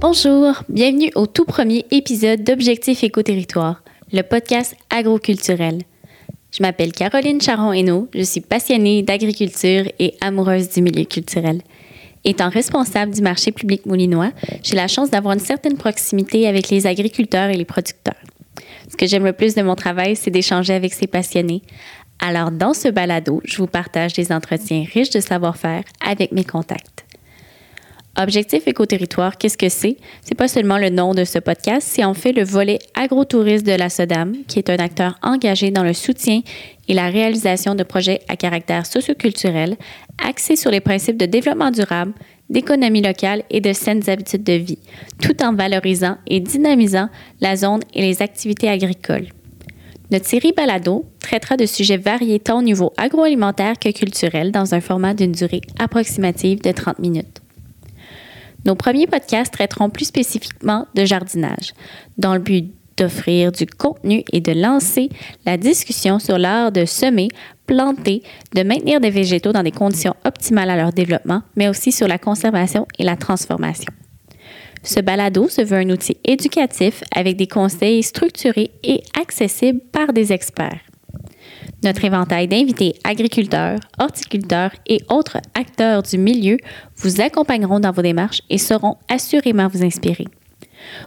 Bonjour, bienvenue au tout premier épisode d'Objectif Éco-Territoire, le podcast agroculturel. Je m'appelle Caroline Charon-Hainaut, je suis passionnée d'agriculture et amoureuse du milieu culturel. Étant responsable du marché public moulinois, j'ai la chance d'avoir une certaine proximité avec les agriculteurs et les producteurs. Ce que j'aime le plus de mon travail, c'est d'échanger avec ces passionnés. Alors, dans ce balado, je vous partage des entretiens riches de savoir-faire avec mes contacts. Objectif Éco-Territoire, qu'est-ce que c'est? C'est pas seulement le nom de ce podcast, c'est en fait le volet agrotourisme de la SODAM, qui est un acteur engagé dans le soutien et la réalisation de projets à caractère socioculturel axés sur les principes de développement durable, d'économie locale et de saines habitudes de vie, tout en valorisant et dynamisant la zone et les activités agricoles. Notre série Balado traitera de sujets variés tant au niveau agroalimentaire que culturel dans un format d'une durée approximative de 30 minutes. Nos premiers podcasts traiteront plus spécifiquement de jardinage, dans le but d'offrir du contenu et de lancer la discussion sur l'art de semer, planter, de maintenir des végétaux dans des conditions optimales à leur développement, mais aussi sur la conservation et la transformation. Ce balado se veut un outil éducatif avec des conseils structurés et accessibles par des experts. Notre éventail d'invités agriculteurs, horticulteurs et autres acteurs du milieu vous accompagneront dans vos démarches et sauront assurément vous inspirer.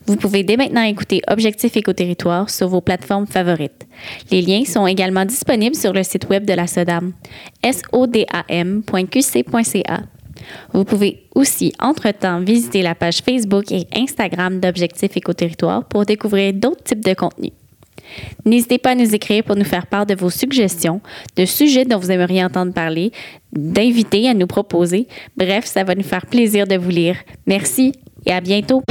Vous pouvez dès maintenant écouter Objectif Éco-Territoire sur vos plateformes favorites. Les liens sont également disponibles sur le site web de la SODAM, sodam.qc.ca. Vous pouvez aussi, entre-temps, visiter la page Facebook et Instagram d'Objectif Éco-Territoire pour découvrir d'autres types de contenus. N'hésitez pas à nous écrire pour nous faire part de vos suggestions, de sujets dont vous aimeriez entendre parler, d'invités à nous proposer. Bref, ça va nous faire plaisir de vous lire. Merci et à bientôt.